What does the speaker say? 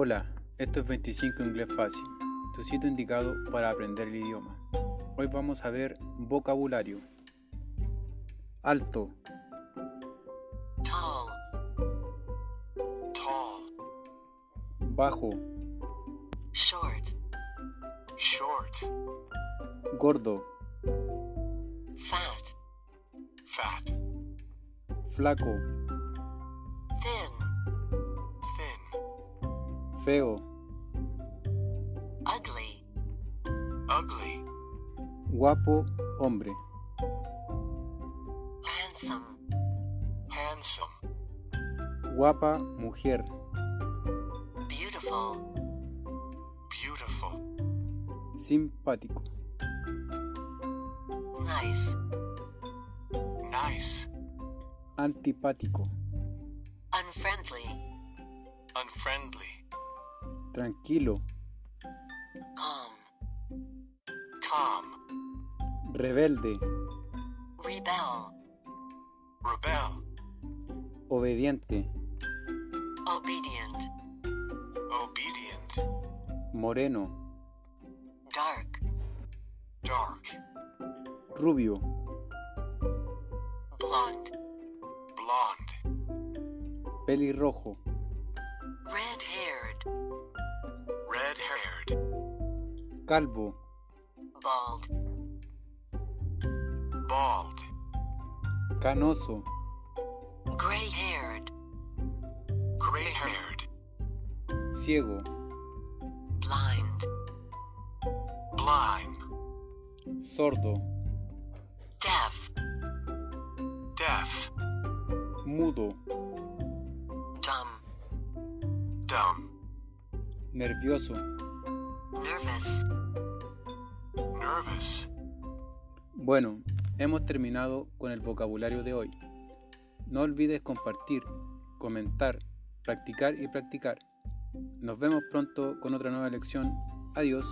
Hola, esto es 25 Inglés Fácil, tu sitio indicado para aprender el idioma. Hoy vamos a ver vocabulario. Alto, tall, tall, bajo, short, short, gordo, fat, fat, flaco, feo, ugly, ugly, guapo, hombre, handsome, handsome, guapa, mujer, beautiful, beautiful, simpático, nice, nice, antipático, unfriendly, unfriendly, tranquilo, calm, calm, rebelde, rebel, rebel, obediente, obedient, obedient, moreno, dark, dark, rubio, blonde, blonde, pelirrojo, calvo, bald, bald, canoso, gray-haired, gray-haired, ciego, blind, blind, sordo, deaf, deaf, mudo, dumb, dumb, nervioso, nervous, nervous. Bueno, hemos terminado con el vocabulario de hoy. No olvides compartir, comentar, practicar y practicar. Nos vemos pronto con otra nueva lección. Adiós.